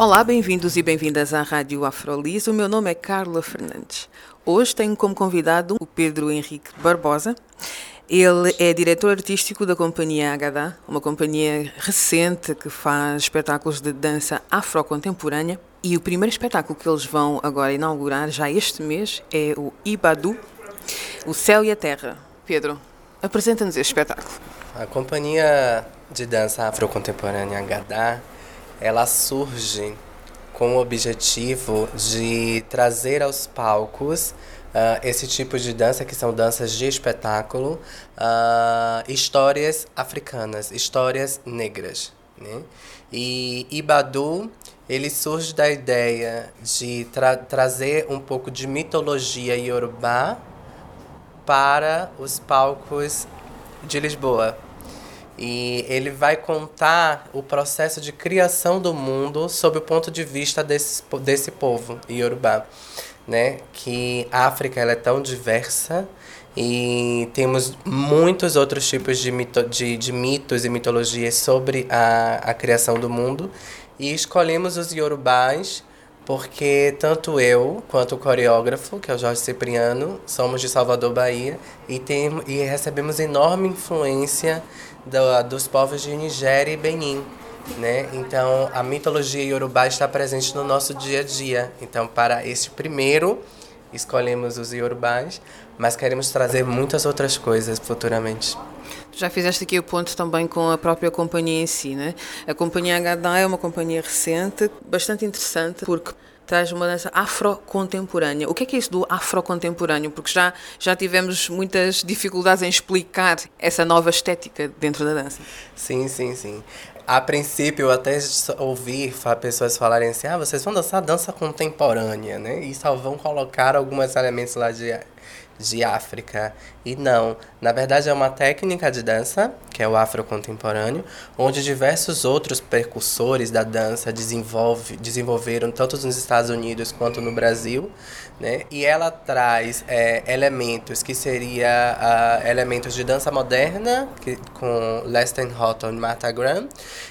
Olá, bem-vindos e bem-vindas à Rádio Afrolis. O meu nome é Carla Fernandes. Hoje tenho como convidado o Pedro Henrique Barbosa. Ele é diretor artístico da companhia Agadá, uma companhia recente que faz espetáculos de dança afrocontemporânea. E o primeiro espetáculo que eles vão agora inaugurar, já este mês, é o Ibadu, O Céu e a Terra. Pedro, apresenta-nos este espetáculo. A companhia de dança afrocontemporânea Agadá, ela surge com o objetivo de trazer aos palcos uh, esse tipo de dança, que são danças de espetáculo, uh, histórias africanas, histórias negras. Né? E Ibadu, ele surge da ideia de tra trazer um pouco de mitologia iorubá para os palcos de Lisboa. E ele vai contar o processo de criação do mundo sob o ponto de vista desse, desse povo iorubá né? Que a África ela é tão diversa e temos muitos outros tipos de, mito, de, de mitos e mitologias sobre a, a criação do mundo. E escolhemos os Yorubás porque tanto eu quanto o coreógrafo, que é o Jorge Cipriano, somos de Salvador, Bahia, e, tem, e recebemos enorme influência do, dos povos de Nigéria e Benin né? Então, a mitologia iorubá está presente no nosso dia a dia. Então, para este primeiro, escolhemos os iorubás, mas queremos trazer muitas outras coisas futuramente. Já fizeste aqui o ponto também com a própria companhia em si, né? A companhia Agadá é uma companhia recente, bastante interessante, porque traz uma dança afrocontemporânea. O que é que é isso do afrocontemporâneo? Porque já, já tivemos muitas dificuldades em explicar essa nova estética dentro da dança. Sim, sim, sim. A princípio, eu até ouvi pessoas falarem assim: ah, vocês vão dançar dança contemporânea, né? E só vão colocar alguns elementos lá de de África. E não, na verdade é uma técnica de dança, que é o afro contemporâneo, onde diversos outros percussores da dança desenvolve, desenvolveram tanto nos Estados Unidos quanto no Brasil, né? E ela traz é, elementos que seria uh, elementos de dança moderna, que, com Leston Houghton e Martha Graham,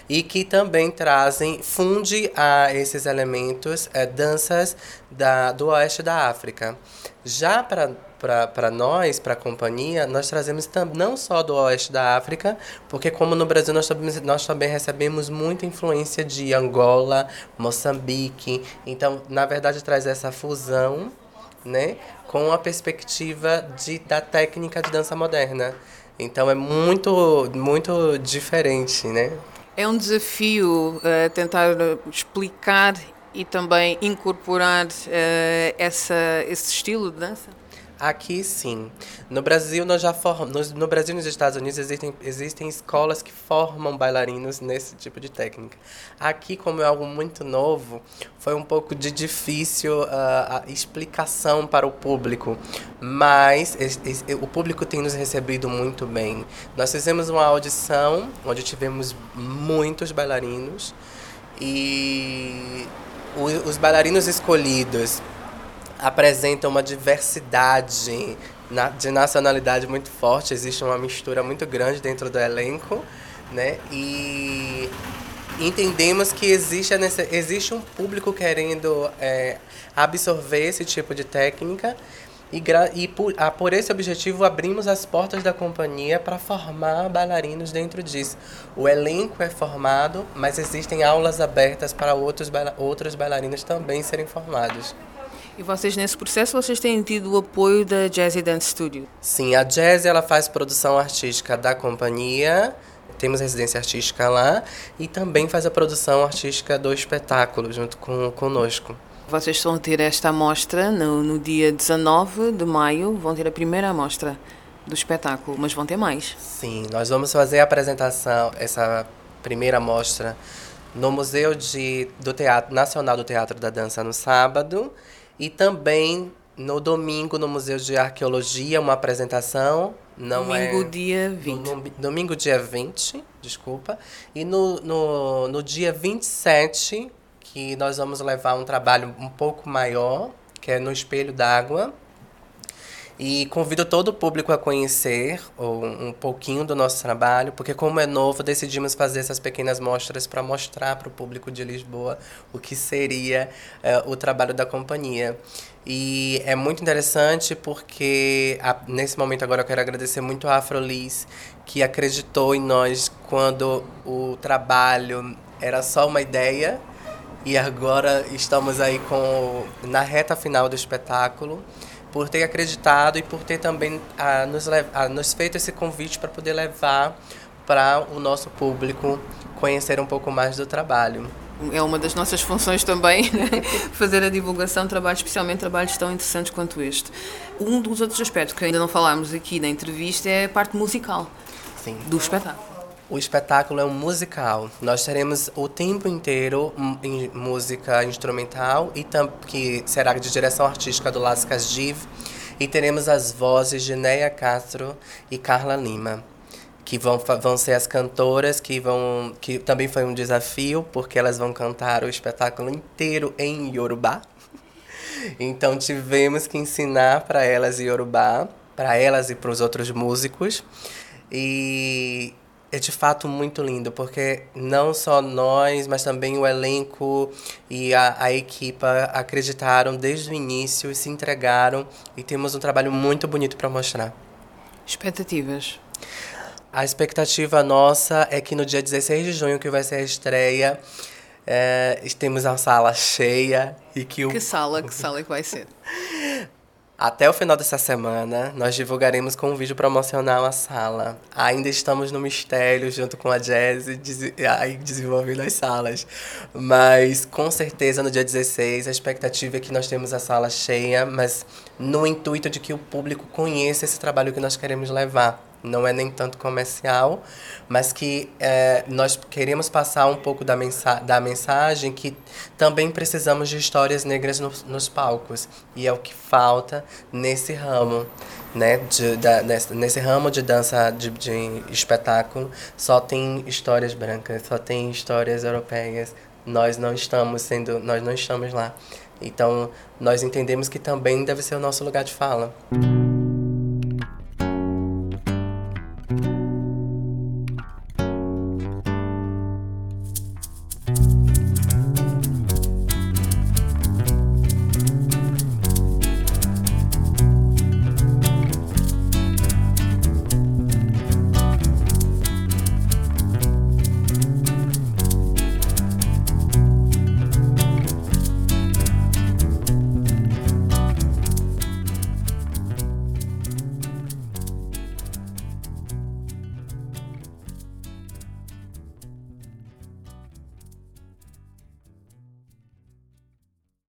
e que também trazem, funde a esses elementos é, danças da, do oeste da África. Já para nós, para a nós trazemos não só do oeste da África, porque como no Brasil nós também, nós também recebemos muita influência de Angola, Moçambique. Então, na verdade, traz essa fusão né, com a perspectiva de, da técnica de dança moderna. Então, é muito, muito diferente, né? É um desafio uh, tentar explicar e também incorporar uh, essa, esse estilo de dança? Aqui sim. No Brasil nós já formamos, no Brasil e nos Estados Unidos existem, existem escolas que formam bailarinos nesse tipo de técnica. Aqui, como é algo muito novo, foi um pouco de difícil uh, a explicação para o público, mas o público tem nos recebido muito bem. Nós fizemos uma audição onde tivemos muitos bailarinos e os bailarinos escolhidos apresenta uma diversidade de nacionalidade muito forte, existe uma mistura muito grande dentro do elenco, né? E entendemos que existe, existe um público querendo é, absorver esse tipo de técnica e, e por, a, por esse objetivo abrimos as portas da companhia para formar bailarinos dentro disso. O elenco é formado, mas existem aulas abertas para outros, outros bailarinos também serem formados. E vocês nesse processo vocês têm tido o apoio da Jazzy Dance Studio? Sim, a Jazzy ela faz produção artística da companhia. Temos residência artística lá e também faz a produção artística do espetáculo junto com conosco. Vocês vão ter esta amostra no, no dia 19 de maio, vão ter a primeira amostra do espetáculo, mas vão ter mais. Sim, nós vamos fazer a apresentação, essa primeira amostra no Museu de, do Teatro Nacional do Teatro da Dança no sábado e também no domingo no Museu de Arqueologia, uma apresentação. Não domingo, é, dia 20. No, domingo, dia 20, desculpa. E no, no, no dia 27, que nós vamos levar um trabalho um pouco maior, que é no Espelho d'Água. E convido todo o público a conhecer um pouquinho do nosso trabalho, porque como é novo, decidimos fazer essas pequenas mostras para mostrar para o público de Lisboa o que seria uh, o trabalho da companhia. E é muito interessante porque a, nesse momento agora eu quero agradecer muito a Afrolis, que acreditou em nós quando o trabalho era só uma ideia e agora estamos aí com na reta final do espetáculo por ter acreditado e por ter também a, nos, a, nos feito esse convite para poder levar para o nosso público conhecer um pouco mais do trabalho. É uma das nossas funções também, né? fazer a divulgação de trabalhos, especialmente trabalhos tão interessantes quanto este. Um dos outros aspectos que ainda não falámos aqui na entrevista é a parte musical Sim. do espetáculo. O espetáculo é um musical. Nós teremos o tempo inteiro em música instrumental e que será de direção artística do Las Casdiv e teremos as vozes de Neia Castro e Carla Lima, que vão, vão ser as cantoras que vão que também foi um desafio porque elas vão cantar o espetáculo inteiro em Yorubá. Então tivemos que ensinar para elas Yorubá, para elas e para os outros músicos. E é de fato muito lindo, porque não só nós, mas também o elenco e a, a equipa acreditaram desde o início e se entregaram e temos um trabalho muito bonito para mostrar. Expectativas? A expectativa nossa é que no dia 16 de junho, que vai ser a estreia, é, temos a sala cheia e que o... Que sala? Que sala que vai ser? Até o final dessa semana, nós divulgaremos com um vídeo promocional a sala. Ainda estamos no mistério, junto com a Jazz, desenvolvendo as salas. Mas, com certeza, no dia 16, a expectativa é que nós temos a sala cheia, mas no intuito de que o público conheça esse trabalho que nós queremos levar não é nem tanto comercial, mas que é, nós queremos passar um pouco da, mensa da mensagem que também precisamos de histórias negras no, nos palcos. E é o que falta nesse ramo. Né, de, da, nesse, nesse ramo de dança, de, de espetáculo, só tem histórias brancas, só tem histórias europeias. Nós não estamos sendo, nós não estamos lá. Então, nós entendemos que também deve ser o nosso lugar de fala.